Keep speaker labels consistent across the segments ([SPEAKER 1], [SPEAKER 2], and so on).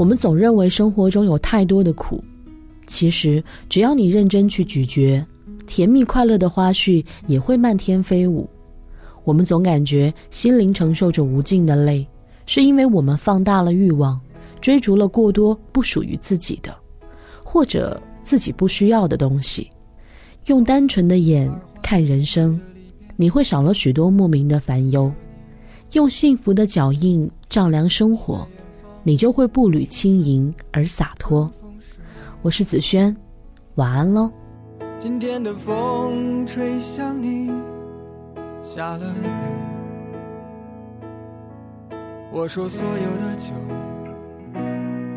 [SPEAKER 1] 我们总认为生活中有太多的苦，其实只要你认真去咀嚼，甜蜜快乐的花絮也会漫天飞舞。我们总感觉心灵承受着无尽的累，是因为我们放大了欲望，追逐了过多不属于自己的，或者自己不需要的东西。用单纯的眼看人生，你会少了许多莫名的烦忧；用幸福的脚印丈量生活。你就会步履轻盈而洒脱。我是子轩，晚安喽。
[SPEAKER 2] 今天的风吹向你，下了雨。我说所有的酒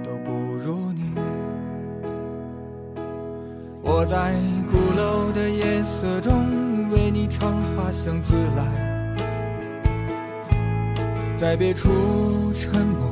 [SPEAKER 2] 都不如你。我在鼓楼的夜色中为你唱花香自来，在别处沉默。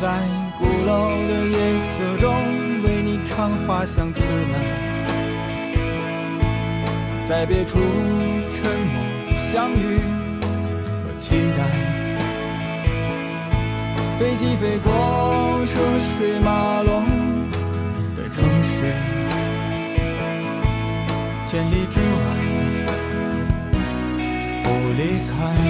[SPEAKER 2] 在鼓楼的夜色中，为你唱花香自来，在别处沉默相遇和期待。飞机飞过车水马龙的城市，千里之外不离开。